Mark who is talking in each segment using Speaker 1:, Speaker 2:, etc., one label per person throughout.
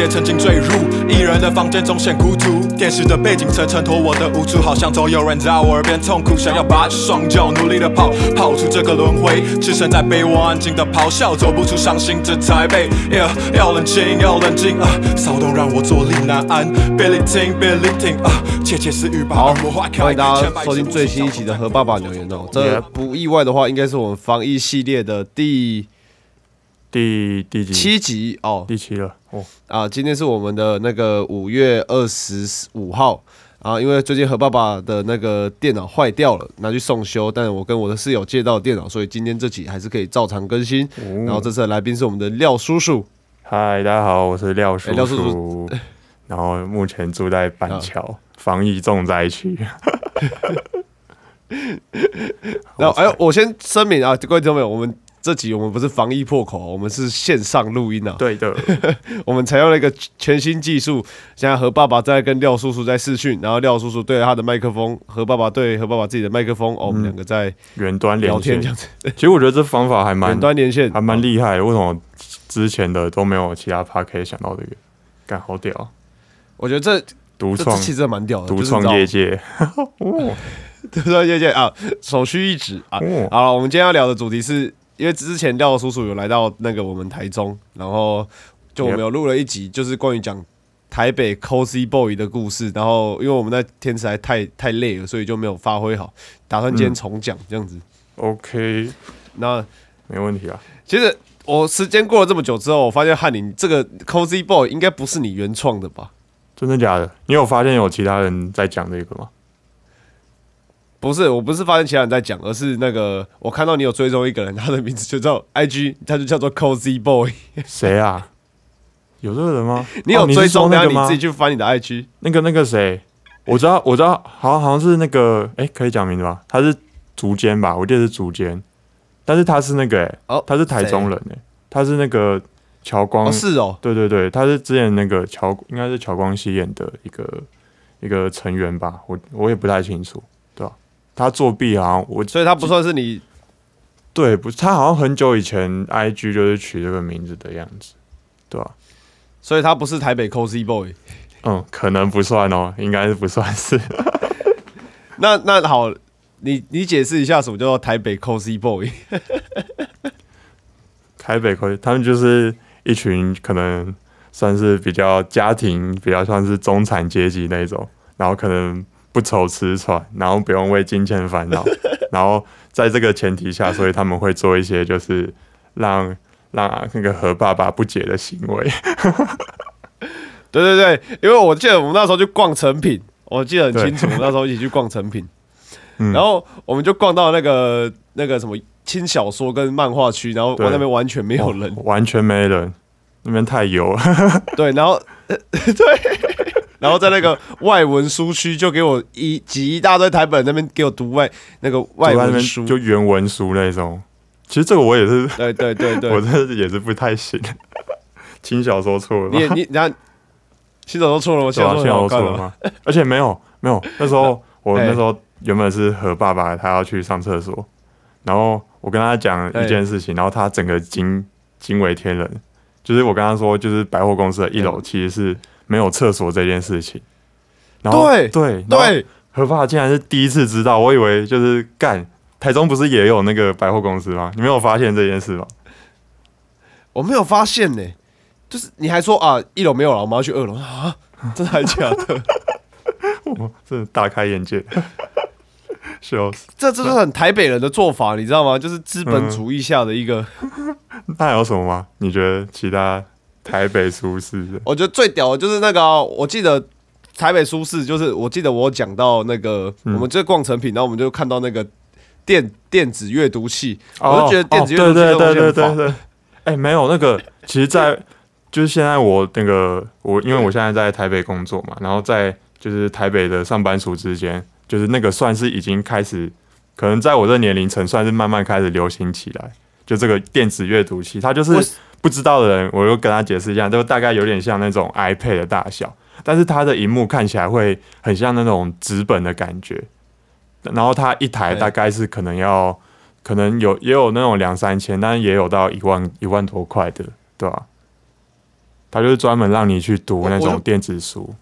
Speaker 1: 也曾经坠入一人的房间中显孤独。电视的背景层衬托我的无助，好像总有人在我耳边痛苦，想要拔起双脚努力的跑，跑出这个轮回。置身在被窝安静的咆哮，走不出伤心这台北。Yeah，要冷静，要冷静啊！骚动让我坐立难安。别聆听，别聆听啊！窃窃私语把
Speaker 2: 好，
Speaker 1: 耳膜划开。
Speaker 2: 欢迎大家收听最新一期的《和爸爸留言》哦。这不意外的话，应该是我们防疫系列的第
Speaker 3: 第第几？
Speaker 2: 七集哦。
Speaker 3: 第七了哦，
Speaker 2: 啊，今天是我们的那个五月二十五号。啊，因为最近何爸爸的那个电脑坏掉了，拿去送修，但我跟我的室友借到电脑，所以今天这集还是可以照常更新。然后这次的来宾是我们的廖叔叔，
Speaker 3: 嗨，大家好，我是廖叔
Speaker 2: 哎廖叔
Speaker 3: 叔，然后目前住在板桥，防疫重灾区。
Speaker 2: 然后哎，我先声明啊，各位听众朋友，我们这集我们不是防疫破口，我们是线上录音啊。
Speaker 3: 对的，
Speaker 2: 我们采用了一个全新技术，现在何爸爸在跟廖叔叔在视讯，然后廖叔叔对着他的麦克风，何爸爸对何爸爸自己的麦克风，哦，我们两个在
Speaker 3: 远端连
Speaker 2: 聊天这样子，
Speaker 3: 其实我觉得这方法还蛮
Speaker 2: 远端连线。
Speaker 3: 还蛮厉害的，为什么之前的都没有其他 p a 可以想到这个？干好屌，
Speaker 2: 我觉得这
Speaker 3: 独创
Speaker 2: 这这其实蛮屌的，
Speaker 3: 独创业界，
Speaker 2: 独创业界啊，首屈一指啊。
Speaker 3: 哦。
Speaker 2: 好了，我们今天要聊的主题是，因为之前廖叔叔有来到那个我们台中，然后就我们有录了一集，就是关于讲台北 Cozy Boy 的故事。然后因为我们那天实在太太累了，所以就没有发挥好，打算今天重讲这样子。
Speaker 3: OK，
Speaker 2: 那
Speaker 3: 没问题啊。
Speaker 2: 其实我时间过了这么久之后，我发现翰林这个 Cozy Boy 应该不是你原创的吧？
Speaker 3: 真的假的？你有发现有其他人在讲这个吗？
Speaker 2: 不是，我不是发现其他人在讲，而是那个我看到你有追踪一个人，他的名字就叫 IG，他就叫做 Cozy Boy。
Speaker 3: 谁啊？有这个人吗？
Speaker 2: 你有追踪，然后你
Speaker 3: 说那个吗？
Speaker 2: 自己去翻你的 IG。
Speaker 3: 那个那个谁，我知道我知道，好像好像是那个，哎、可以讲名字吧？他是竹间吧？我记得是竹间，但是他是那个、哎、
Speaker 2: 哦
Speaker 3: 他是台中人、哎，他是那个乔光，
Speaker 2: 哦，是哦，
Speaker 3: 对对对，他是之前那个乔，应该是乔光熙演的一个一个成员吧？我我也不太清楚，他作弊好像我
Speaker 2: 所以他不算是你
Speaker 3: 对不是，他好像很久以前 IG 就是取这个名字的样子，对吧、
Speaker 2: 所以他不是台北 Cozy Boy。
Speaker 3: 嗯，可能不算哦，应该是不算是。
Speaker 2: 那那好，你你解释一下什么叫做台北 Cozy Boy？
Speaker 3: 台北可以，他们就是一群可能算是比较家庭，比较算是中产阶级那种，然后可能不愁吃穿，然后不用为金钱烦恼，然后在这个前提下，所以他们会做一些就是让让那个何爸爸不解的行为。
Speaker 2: 对对对，因为我记得我们那时候去逛成品，我记得很清楚，我们那时候一起去逛成品，
Speaker 3: 嗯。
Speaker 2: 然后我们就逛到那个那个什么轻小说跟漫画区，然后我那边完全没有人，
Speaker 3: 完全没人，那边太油了。
Speaker 2: 对，然后对，然后在那个外文书区就给我一挤一大堆台本那边给我读外那个外文书，
Speaker 3: 就原文书那种。其实这个我也是，
Speaker 2: 对对对对，
Speaker 3: 我这也是不太行。轻小说错了吧？
Speaker 2: 你也你然后新手都错了吗？新
Speaker 3: 对啊，
Speaker 2: 手
Speaker 3: 幸好
Speaker 2: 都很好看了吗？
Speaker 3: 错了吗？而且没有没有，那时候我
Speaker 2: 哎
Speaker 3: 那时候原本是和爸爸他要去上厕所，然后我跟他讲一件事情，然后他整个惊惊为天人，就是我跟他说，就是百货公司的一楼
Speaker 2: 嗯
Speaker 3: 其实是没有厕所这件事情。然后
Speaker 2: 对
Speaker 3: 对，
Speaker 2: 对，
Speaker 3: 何爸竟然是第一次知道，我以为就是干台中不是也有那个百货公司吗？你没有发现这件事吗？
Speaker 2: 我没有发现呢、就是你还说啊，一楼没有了，我们要去二楼啊，真的还假的？
Speaker 3: 我真的大开眼界，笑死！
Speaker 2: 这这是很台北人的做法，你知道吗？就是资本主义下的一个，
Speaker 3: 那还有什么吗？你觉得其他台北舒适？
Speaker 2: 我觉得最屌的就是那个啊、我记得台北舒适，就是我记得我有讲到那个，
Speaker 3: 嗯
Speaker 2: 我们就逛成品，然后我们就看到那个电电子阅读器，
Speaker 3: 哦
Speaker 2: 我就觉得电子阅读器
Speaker 3: 哦对对对对对，哎、没有那个，其实在，就是现在我那个我，因为我现在在台北工作嘛，然后在就是台北的上班族之间，就是那个算是已经开始，可能在我这年龄层算是慢慢开始流行起来。就这个电子阅读器，它就是
Speaker 2: 我
Speaker 3: 不知道的人，我又跟他解释一下，就大概有点像那种 iPad 的大小，但是它的荧幕看起来会很像那种纸本的感觉。然后它一台大概是可能要，可能有也有那种两三千，但是也有到一万一万多块的，对吧、它就是专门让你去读那种电子书。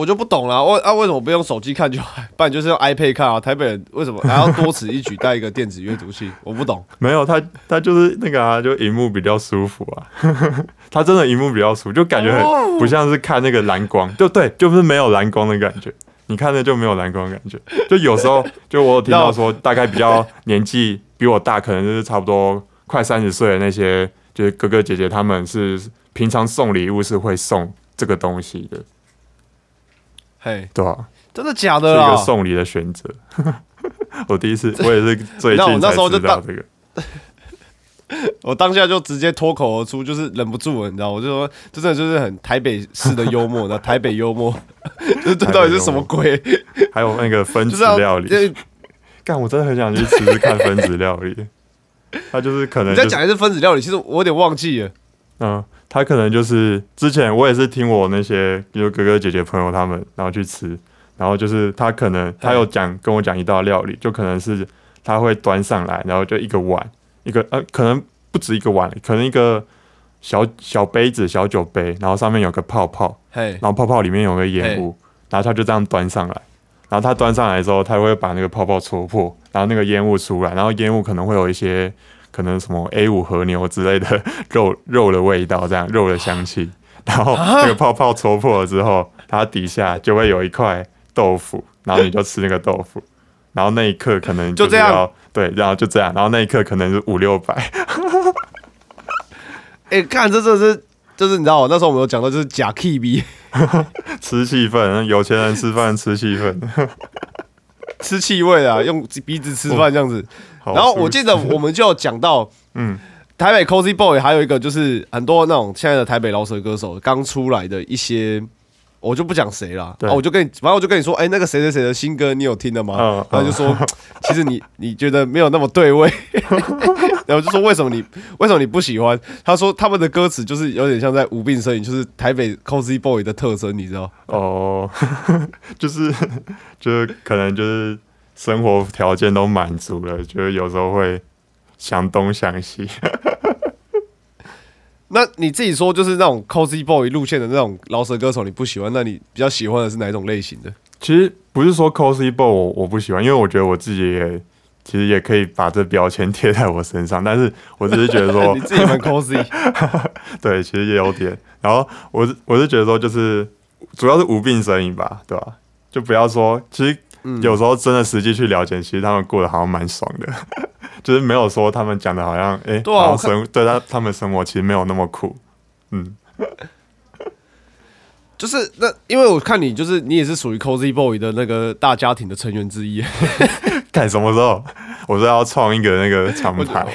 Speaker 2: 我就不懂了，为啊为什么不用手机看就好？不然就是用 iPad 看啊？台北人为什么还要多此一举带一个电子阅读器？我不懂。
Speaker 3: 没有，他他就是那个啊，就荧幕比较舒服啊。他真的荧幕比较舒服，就感觉
Speaker 2: 哦
Speaker 3: 很不像是看那个蓝光，就对，就是没有蓝光的感觉。你看着就没有蓝光的感觉，就有时候 就我有听到说，大概比较年纪比我大，可能就是差不多快三十岁的那些，就是哥哥姐姐，他们是平常送礼物是会送这个东西的，
Speaker 2: 嘿，
Speaker 3: 对吧、
Speaker 2: 真的假
Speaker 3: 是一个
Speaker 2: 的啊？
Speaker 3: 送礼的选择。我第一次，我也是最近才知道这个。
Speaker 2: 我当下就直接脱口而出，就是忍不住了，你知道，我就说，这真的就是很台北式的幽默，那 台北幽默，就是这到底是什么鬼？
Speaker 3: 还有那个分子料理，
Speaker 2: 呃
Speaker 3: 干，我真的很想去吃吃看分子料理。他就是可能就是
Speaker 2: 你在讲的是分子料理，其实我有点忘记了。
Speaker 3: 嗯，他可能就是之前我也是听我那些比如哥哥姐姐朋友他们，然后去吃，然后就是他可能他有讲跟我讲一道料理，就可能是他会端上来，然后就一个碗，一个呃可能不止一个碗，可能一个小小杯子小酒杯，然后上面有个泡泡，
Speaker 2: 嘿，
Speaker 3: 然后泡泡里面有个烟雾，然后他就这样端上来，然后他端上来之后，他会把那个泡泡戳破，然后那个烟雾出来，然后烟雾可能会有一些可能什么 A 五和牛之类的 肉肉的味道，这样肉的香气，然后那个泡泡戳破了之后，它底下就会有一块豆腐，然后你就吃那个豆腐，然后那一刻可能
Speaker 2: 就是这样？
Speaker 3: 对，然后就这样，然后那一刻可能是五六百，
Speaker 2: 哎、看这这是，就是你知道，那时候我们有讲到，就是假 K B
Speaker 3: 吃气氛，有钱人吃饭吃气氛，
Speaker 2: 吃气味啊，用鼻子吃饭这样子。
Speaker 3: 好
Speaker 2: 然后我
Speaker 3: 舒
Speaker 2: 记得 我们就有讲到，
Speaker 3: 嗯
Speaker 2: 台北 Cozy Boy 还有一个就是很多那种现在的台北饶舌歌手刚出来的一些，我就不讲谁了，我就跟你，反正我就跟你说，哎、那个谁谁谁的新歌你有听的吗？
Speaker 3: 嗯
Speaker 2: 然后就说，其实你你觉得没有那么对味，然后就说为什么你为什么你不喜欢？他说他们的歌词就是有点像在无病呻吟，就是台北 Cozy Boy 的特征，你知道？
Speaker 3: 哦，就是就是可能就是生活条件都满足了，就是有时候会想东想西。
Speaker 2: 那你自己说，就是那种 Cozy Boy 路线的那种饶舌歌手，你不喜欢？那你比较喜欢的是哪一种类型的？
Speaker 3: 其实不是说 cozy boy 我我不喜欢，因为我觉得我自己也其实也可以把这标签贴在我身上，但是我只是觉得说
Speaker 2: 你，自己蛮 Cozy，
Speaker 3: 对，其实也有点。然后我是我是觉得说，就是主要是无病呻吟吧，对吧、就不要说，其实
Speaker 2: 嗯。
Speaker 3: 有时候真的实际去了解，其实他们过得好像蛮爽的，就是没有说他们讲的好像，哎、好像生对他他们生活其实没有那么苦，嗯，
Speaker 2: 就是那，因为我看你就是你也是属于 Cozy Boy 的那个大家庭的成员之一。
Speaker 3: 看什么时候？我说要创一个那个 厂牌，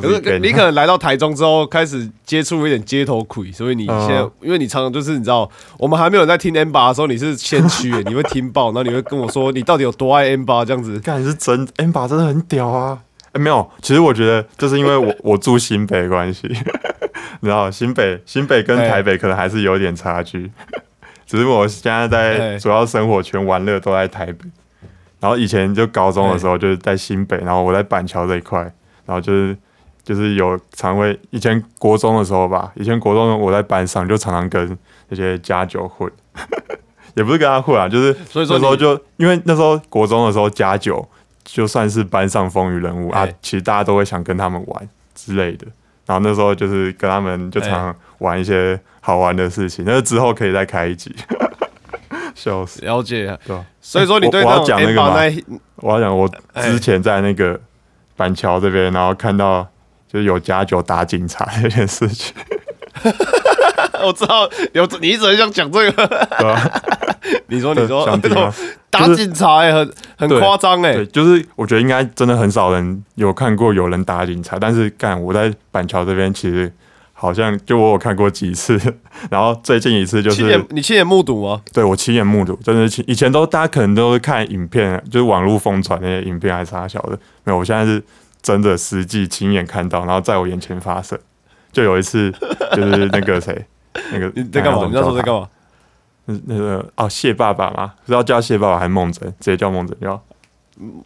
Speaker 3: 这种
Speaker 2: 可是你可能来到台中之后，开始接触一点街头鬼，所以你现在，
Speaker 3: 嗯
Speaker 2: 因为你常常就是你知道，我们还没有在听 M 八的时候，你是先驱耶，你会听爆，然后你会跟我说你到底有多爱 M 八这样子。
Speaker 3: 干是真 M 八真的很屌啊！哎、没有，其实我觉得就是因为我 我住新北的关系，你知道新北新北跟
Speaker 2: 哎。
Speaker 3: 台北可能还是有点差距，只是我现在在
Speaker 2: 哎。
Speaker 3: 主要生活圈玩乐都在台北，然后以前就高中的时候就是在新北，然后我在板桥这一块，然后就是就是有常会以前国中的时候吧，以前国中我在班上就常常跟那些家酒混，也不是跟他混啊，就是
Speaker 2: 所以说
Speaker 3: 那时候就因为那时候国中的时候家酒就算是班上风云人物啊
Speaker 2: 哎，
Speaker 3: 其实大家都会想跟他们玩之类的。然后那时候就是跟他们就常常玩一些好玩的事情，那之后可以再开一集，笑死，
Speaker 2: 了解，
Speaker 3: 对？
Speaker 2: 所以说你对
Speaker 3: 我我要
Speaker 2: 那种
Speaker 3: 讲那
Speaker 2: M
Speaker 3: 个吗我要讲我之前在那个板桥这边，然后看到就是有加酒打警察这件事情，
Speaker 2: 我知道有你一直很想讲这个，
Speaker 3: 对啊？
Speaker 2: 你说你说
Speaker 3: 想？
Speaker 2: 打警察哎，很很
Speaker 3: 对
Speaker 2: 夸张哎
Speaker 3: 对，，就是我觉得应该真的很少人有看过有人打警察，但是干我在板桥这边其实好像就我有看过几次，然后最近一次就
Speaker 2: 亲
Speaker 3: 是
Speaker 2: 眼你亲眼目睹吗？
Speaker 3: 对我亲眼目睹，真的以前都大家可能都是看影片，就是网络疯传那些影片还是啥小的，没有，我现在是真的实际亲眼看到，然后在我眼前发生。就有一次就是那个谁，那个
Speaker 2: 你在干嘛？你那时候在干
Speaker 3: 嘛？那那个哦谢爸爸嘛，是要叫谢爸爸还是梦真？直接叫梦真就好。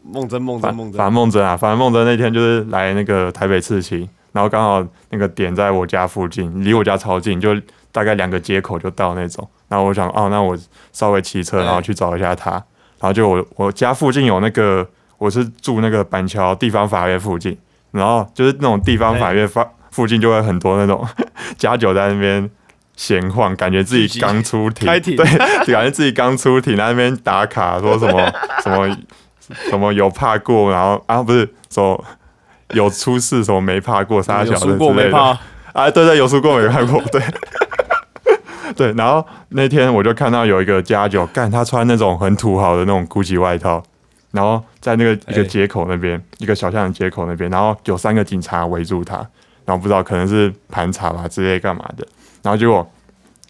Speaker 2: 梦真梦真
Speaker 3: 反
Speaker 2: 梦真
Speaker 3: 反正梦真啊，反正梦真那天就是来那个台北刺青，然后刚好那个点在我家附近，离我家超近，就大概两个街口就到那种。然后我想，哦，那我稍微骑车，然后去找一下他。然后就我我家附近有那个，我是住那个板桥地方法院附近，然后就是那种地方法院发附近就会很多那种 家酒在那边闲晃，感觉自己刚出庭，
Speaker 2: 开庭。
Speaker 3: 对，感觉自己刚出庭，在那边打卡，说什么什么什么有怕过，然后啊不是说 有出事，什么没怕过，啥小的
Speaker 2: 有输过
Speaker 3: 之类的？啊，对对，有输过没看过，对。对，然后那天我就看到有一个家酒，干他穿那种很土豪的那种 GUCCI 外套，然后在那个一个
Speaker 2: 哎
Speaker 3: 街口那边，一个小巷的街口那边，然后有三个警察围住他，然后不知道可能是盘查吧之类干嘛的，然后结果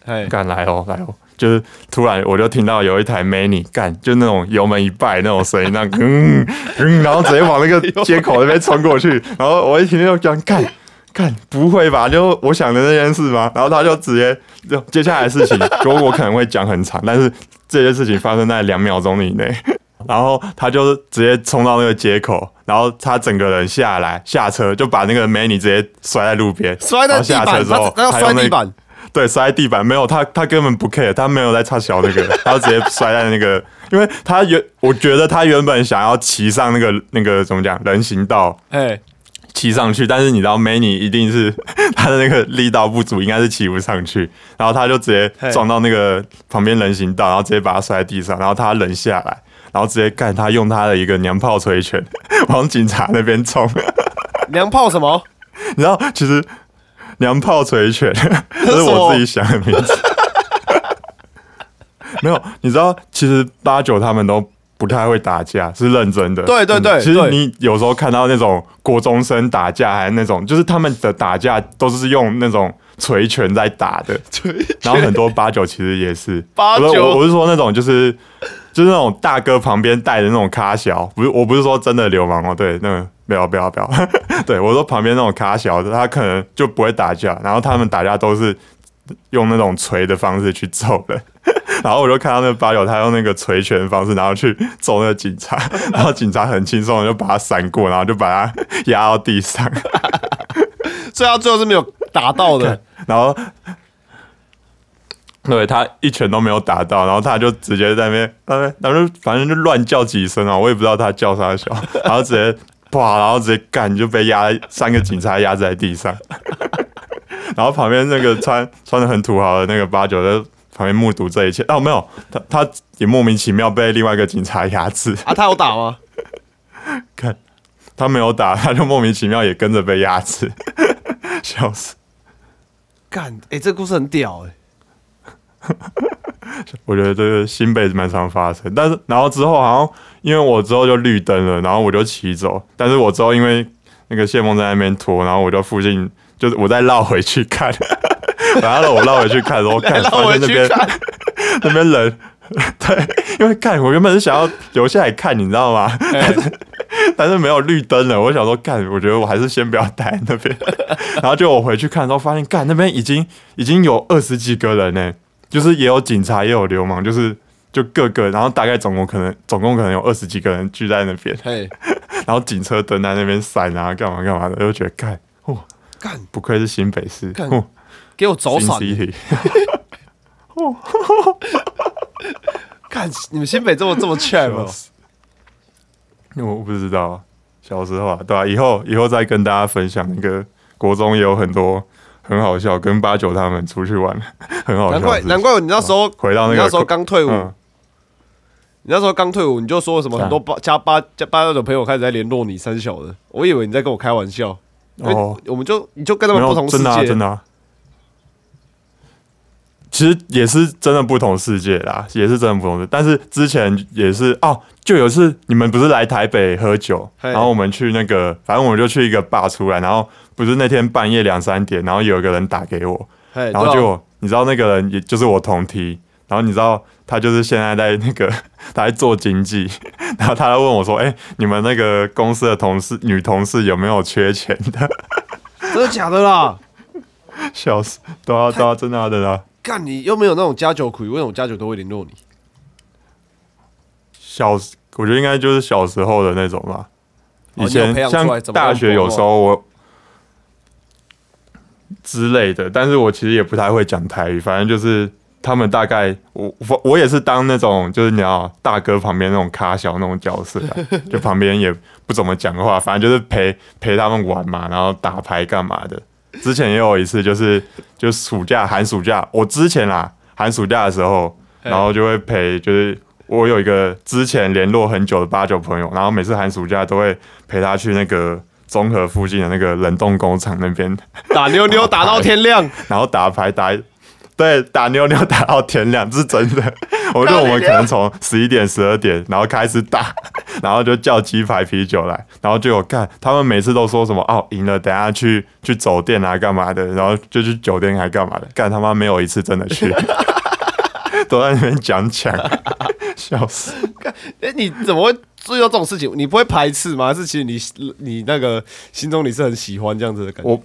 Speaker 2: 哎，
Speaker 3: 干来哦来哦，就是突然我就听到有一台美女干，就那种油门一拜那种声音，那 嗯嗯，然后直接往那个 街口那边冲过去，然后我一听就讲干干不会吧？就我想的那件事吗？然后他就直接就接下来的事情，就我可能会讲很长，但是这件事情发生在两秒钟以内。然后他就直接冲到那个街口，然后他整个人下来下车，就把那个美女直接摔在路边，
Speaker 2: 摔在
Speaker 3: 然后下车
Speaker 2: 地板，
Speaker 3: 之后
Speaker 2: 摔地板，
Speaker 3: 对，摔在地板没有他，他根本不 care，他没有在插小那个，他就直接摔在那个，因为他原我觉得他原本想要骑上那个那个怎么讲人行道
Speaker 2: 哎，
Speaker 3: 骑上去，但是你知道美女一定是他的那个力道不足，应该是骑不上去，然后他就直接撞到那个旁边人行道，然后直接把他摔在地上，然后他人下来，然后直接干他用他的一个娘炮锤拳 往警察那边冲，
Speaker 2: 娘炮什么？
Speaker 3: 你知道其实娘炮捶拳这是我自己想的名字。没有，你知道，其实八九他们都不太会打架，是认真的。
Speaker 2: 对对对
Speaker 3: 嗯其实你有时候看到那种国中生打架，还是那种，就是他们的打架都是用那种捶拳在打的。然后很多八九其实也是，
Speaker 2: 八九
Speaker 3: 我是说那种就是就是那种大哥旁边带的那种咖小，不是我不是说真的流氓哦，对，那个不要不要不要，对我说旁边那种卡小的，他可能就不会打架，然后他们打架都是用那种锤的方式去揍的。然后我就看到那个八九，他用那个锤拳的方式，然后去揍那个警察，然后警察很轻松的就把他闪过，然后就把他压到地上，
Speaker 2: 所以他最后是没有打到的。
Speaker 3: 然后对他一拳都没有打到，然后他就直接在那边，呃，然后就反正就乱叫几声啊，我也不知道他叫啥小，然后直接啪，然后直接干就被压三个警察压在地上，然后旁边那个穿穿的很土豪的那个八九在旁边目睹这一切，哦，没有，他他也莫名其妙被另外一个警察压制，
Speaker 2: 啊，他有打吗？
Speaker 3: 看他没有打，他就莫名其妙也跟着被压制，笑死。
Speaker 2: 干，哎，这故事很屌哎。
Speaker 3: 我觉得这个新北蛮常发生，但是然后之后好像因为我之后就绿灯了，然后我就骑走，但是我之后因为那个谢梦在那边拖，然后我就附近就是我再绕回去看，然 后我绕回去看的时候，看
Speaker 2: 绕
Speaker 3: 发
Speaker 2: 回
Speaker 3: 现那边，那边人，对，因为看我原本是想要留下来看，你知道吗？
Speaker 2: 哎。
Speaker 3: 但是没有绿灯了，我想说干，我觉得我还是先不要待在那边。然后就我回去看的时候，发现干那边已经已经有二十几个人呢，就是也有警察，也有流氓，就是就各个，然后大概总共可能总共可能有二十几个人聚在那边，
Speaker 2: 嘿，
Speaker 3: 然后警车蹲在那边闪啊，干嘛干嘛的，就觉得干，哦，
Speaker 2: 干，
Speaker 3: 不愧是新北市，
Speaker 2: 干。
Speaker 3: 哦，
Speaker 2: 给我走
Speaker 3: 新
Speaker 2: 闪
Speaker 3: ！city，
Speaker 2: 看你们新北这么这么 cheap 哦。
Speaker 3: 我不知道，小时候啊，对吧、以后以后再跟大家分享那个国中也有很多很好笑，跟八九他们出去玩 很好笑的
Speaker 2: 难怪。难怪你那时候
Speaker 3: 回到那个
Speaker 2: 你那时候刚退伍，
Speaker 3: 嗯，
Speaker 2: 你那时候刚退伍，你就说什么很多八加八加八九的朋友开始在联络你三小的，我以为你在跟我开玩笑，
Speaker 3: 哦。
Speaker 2: 我们就你就跟他们不同世界。
Speaker 3: 真的真的啊。其实也是真的不同世界啦，也是真的不同世界。但是之前也是哦，就有一次你们不是来台北喝酒，然后我们去那个，反正我们就去一个坝出来，然后不是那天半夜两三点，然后有一个人打给我，然后就你知道那个人也就是我同梯，然后你知道他就是现在在那个 他在做经济，然后他来问我说：“哎、你们那个公司的同事女同事有没有缺钱的
Speaker 2: 真的假的啦？？”
Speaker 3: 笑死！对啊，对啊，真的啊，真的啊。
Speaker 2: 干你又没有那种加酒苦，为什么加酒都会联络你？
Speaker 3: 小，我觉得应该就是小时候的那种吧。以前像大学有时候我，之类的，但是我其实也不太会讲台语，反正就是他们大概我我我也是当那种就是你知道大哥旁边那种咖小那种角色啊，就旁边也不怎么讲话，反正就是陪陪他们玩嘛，然后打牌干嘛的。之前也有一次，就是就暑假寒暑假，我之前啦寒暑假的时候，然后就会陪，就是我有一个之前联络很久的八九朋友，然后每次寒暑假都会陪他去那个综合附近的那个冷冻工厂那边，
Speaker 2: 打妞妞打到天亮，
Speaker 3: 然后打牌打，对，打妞妞打到天亮，这是真的。我觉得我们可能从十一点、十二点，然后开始打，然后就叫鸡排啤酒来，然后就有看他们每次都说什么哦赢了，等下去去酒店啊干嘛的，然后就去酒店还干嘛的，干他妈没有一次真的去，都在那边讲讲，笑死。
Speaker 2: 哎、你怎么会注意到这种事情？你不会排斥吗？还是其实你你那个心中你是很喜欢这样子的感觉？
Speaker 3: 我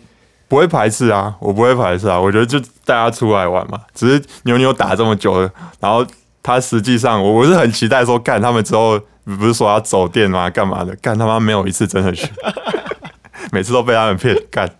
Speaker 3: 不会排斥啊，我不会排斥啊，我觉得就大家出来玩嘛，只是牛牛打这么久了，然后他实际上我我是很期待说，干他们之后不是说要走店吗？干嘛的？干他妈没有一次真的去，每次都被他们骗干。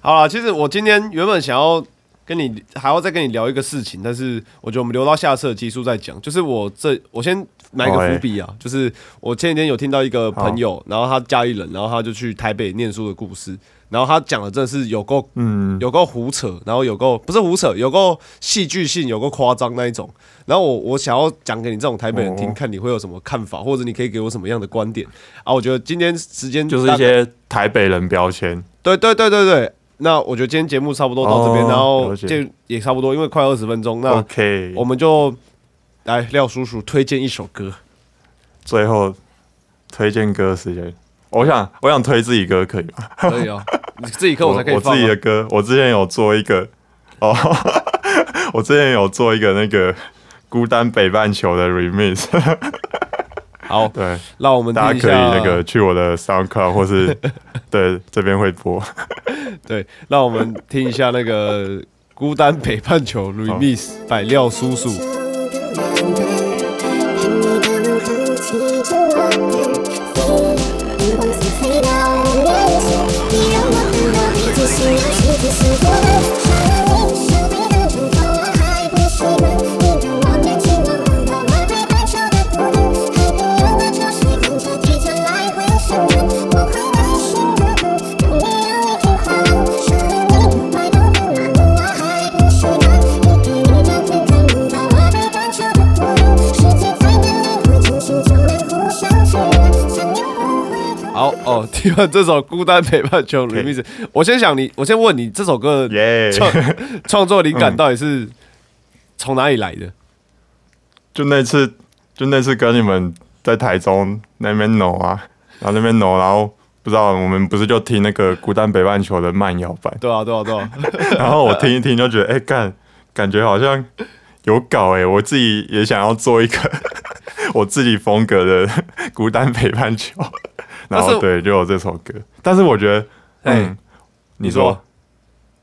Speaker 2: 好了，其实我今天原本想要跟你还要再跟你聊一个事情，但是我觉得我们留到下次的集数再讲。就是我这我先埋一个伏笔啊，就是我前几天有听到一个朋友，然后他家里人，然后他就去台北念书的故事，然后他讲的真的是有够
Speaker 3: 嗯，
Speaker 2: 有够胡扯，然后有够不是胡扯，有够戏剧性，有够夸张那一种。然后我我想要讲给你这种台北人听，
Speaker 3: 哦
Speaker 2: 看你会有什么看法，或者你可以给我什么样的观点啊？我觉得今天时间
Speaker 3: 就是一些台北人标签。
Speaker 2: 对对对对对。那我觉得今天节目差不多到这边，
Speaker 3: 哦
Speaker 2: 然后就也差不多，因为快二十分钟，那
Speaker 3: OK，
Speaker 2: 我们就来廖叔叔推荐一首歌。
Speaker 3: 最后推荐歌时间，我想我想推自己歌可以吗？
Speaker 2: 可以啊，你自己课我才可以
Speaker 3: 我
Speaker 2: 放、啊。
Speaker 3: 自己的歌，我之前有做一个哦，我之前有做一个那个孤单北半球的 remix，
Speaker 2: 好，
Speaker 3: 对，
Speaker 2: 让我们
Speaker 3: 大家可以
Speaker 2: 听一下
Speaker 3: 那个去我的 SoundCloud 或是 对这边会播。
Speaker 2: 对，让我们听一下那个孤单北半球 remix 百廖叔叔。这首《孤单北半球》remix，我先想你，我先问你，这首歌创 创作灵感
Speaker 3: 嗯。
Speaker 2: 到底是从哪里来的？
Speaker 3: 就那次，就那次跟你们在台中那边挪啊，然后那边挪，然后不知道我们不是就听那个孤单北半球的慢摇版，
Speaker 2: 对啊，对啊，对啊，
Speaker 3: 然后我听一听就觉得，哎、干，感觉好像有搞哎、我自己也想要做一个我自己风格的孤单北半球，然后对，就有这首歌，但是我觉得，
Speaker 2: 哎
Speaker 3: 嗯，你说，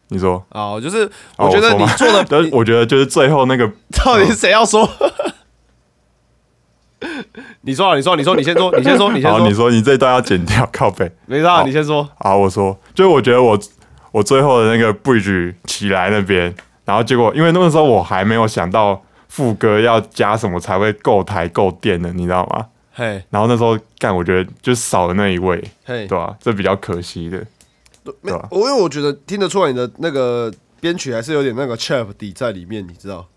Speaker 3: 你说，
Speaker 2: 啊，就是
Speaker 3: 哦
Speaker 2: 我觉得你做的，
Speaker 3: 但我觉得就是最后那个
Speaker 2: 到底是谁要说？你说啊，你说，你说，你先说，你先说，你先
Speaker 3: 好，你
Speaker 2: 说，
Speaker 3: 你这段要剪掉，靠背。
Speaker 2: 没事啊，
Speaker 3: 好
Speaker 2: 你先说。
Speaker 3: 好，我说，就是我觉得我我最后的那个 bridge 起来那边，然后结果因为那个时候我还没有想到副歌要加什么才会够台够电的，你知道吗？
Speaker 2: 嘿，
Speaker 3: 然后那时候干，我觉得就少了那一位，
Speaker 2: 嘿，
Speaker 3: 对吧、这比较可惜的。
Speaker 2: 没
Speaker 3: 对吧
Speaker 2: 我因为我觉得听得出来你的那个编曲还是有点那个 chap 底在里面，你知道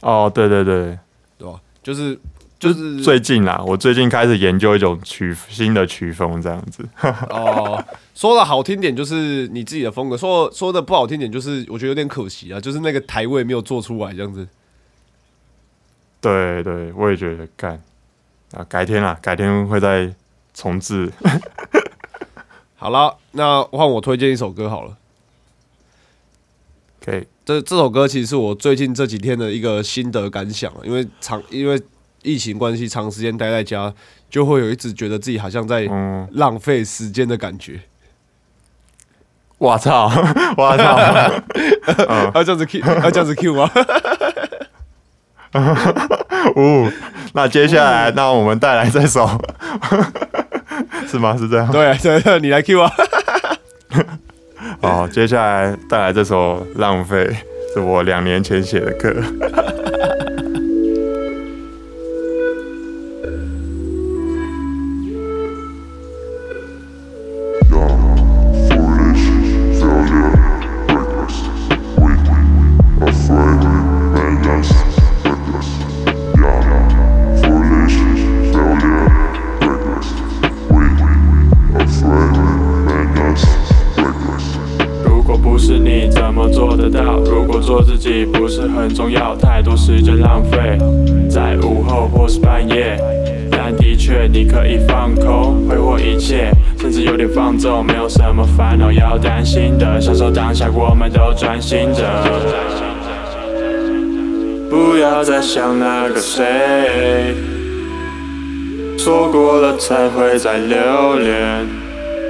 Speaker 3: 哦，对对对，
Speaker 2: 对吧？就是就是
Speaker 3: 最近啦，我最近开始研究一种曲新的曲风，这样子。
Speaker 2: 哦，说的好听点就是你自己的风格，说说的不好听点就是我觉得有点可惜啊，就是那个台位没有做出来这样子。
Speaker 3: 对对，我也觉得干啊，改天啦，改天会再重置。
Speaker 2: 好了，那换我推荐一首歌好了。
Speaker 3: 可以，
Speaker 2: 这这首歌其实是我最近这几天的一个心得感想啊，因为长因为疫情关系，长时间待在家，就会有一直觉得自己好像在
Speaker 3: 嗯，
Speaker 2: 浪费时间的感觉。
Speaker 3: 我操，我操，
Speaker 2: 要这样子 Q，要这样子 Q 吗？
Speaker 3: 哦，那接下来，那我们带来这首，是吗？是这样？
Speaker 2: 对对对，你来 Q 啊！
Speaker 3: 好，接下来带来这首《浪费》，是我两年前写的歌。
Speaker 4: 太多时间浪费在午后或是半夜。但的确，你可以放空，挥霍一切，甚至有点放纵，没有什么烦恼要担心的，享受当下，我们都专心着。不要再想那个谁，错过了才会再留恋。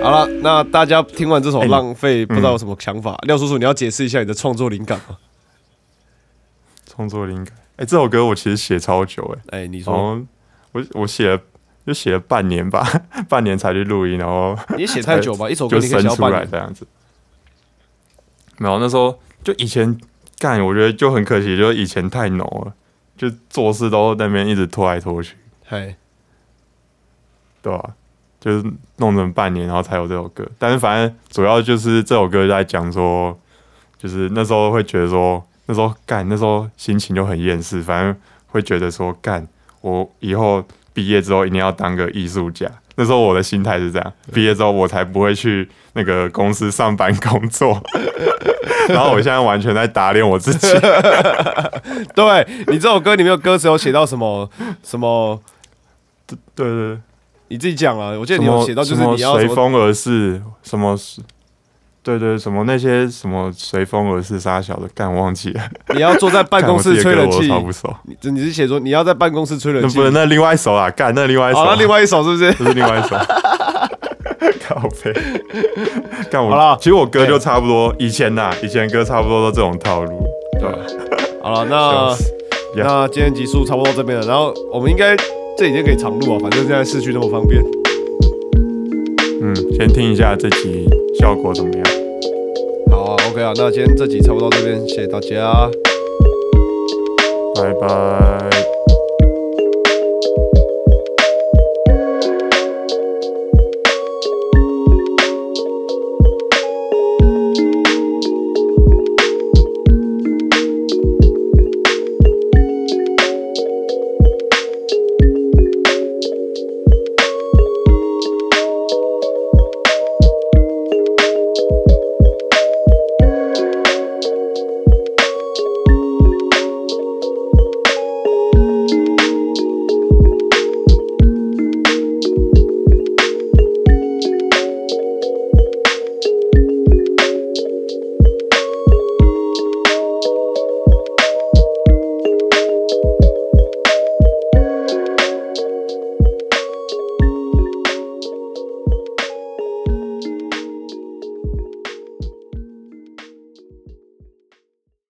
Speaker 2: 好了，那大家听完这首
Speaker 3: 哎《
Speaker 2: 浪费》，不知道有什么想法？廖叔叔，你要解释一下你的创作灵感吗？
Speaker 3: 创作灵感，哎、这首歌我其实写超久、哎，
Speaker 2: 哎，你说，
Speaker 3: 我我写了就写了半年吧，半年才去录音，然后
Speaker 2: 你写太久吧？一首歌
Speaker 3: 就生出。来这样子。没有，那时候就以前干，我觉得就很可惜，就是以前太浓了，就做事都在那边一直拖来拖去，
Speaker 2: 嘿，
Speaker 3: 对吧、就是弄成半年，然后才有这首歌。但是反正主要就是这首歌在讲说，就是那时候会觉得说，那时候干，那时候心情就很厌世，反正会觉得说，干，我以后毕业之后一定要当个艺术家。那时候我的心态是这样，毕业之后我才不会去那个公司上班工作。然后我现在完全在打脸我自己，
Speaker 2: 对你这首歌里面有歌词有写到什么什么？
Speaker 3: 对对对。
Speaker 2: 你自己讲啊，我记得你有写到，就是你要
Speaker 3: 随风而逝，什么对对，什么那些什么随风而逝沙小的，干忘记了。
Speaker 2: 你要坐在 办公室吹冷气
Speaker 3: 不熟。
Speaker 2: 你你是写说你要在办公室吹冷气
Speaker 3: 那不，是那另外一首啊，干那另外一首
Speaker 2: 那另外一首是不是？
Speaker 3: 不是另外一首。靠背，干我
Speaker 2: 好了
Speaker 3: 其实我歌就差不多，以前呐，以前歌差不多都这种套路，对吧？
Speaker 2: 好了，那那今天集数差不多到这边了，然后我们应该这几天可以常录啊，反正现在市区那么方便。
Speaker 3: 嗯，先听一下这集效果怎么样？
Speaker 2: 好啊，OK 啊，那今天这集差不多到这边，谢谢大家。
Speaker 3: 拜拜。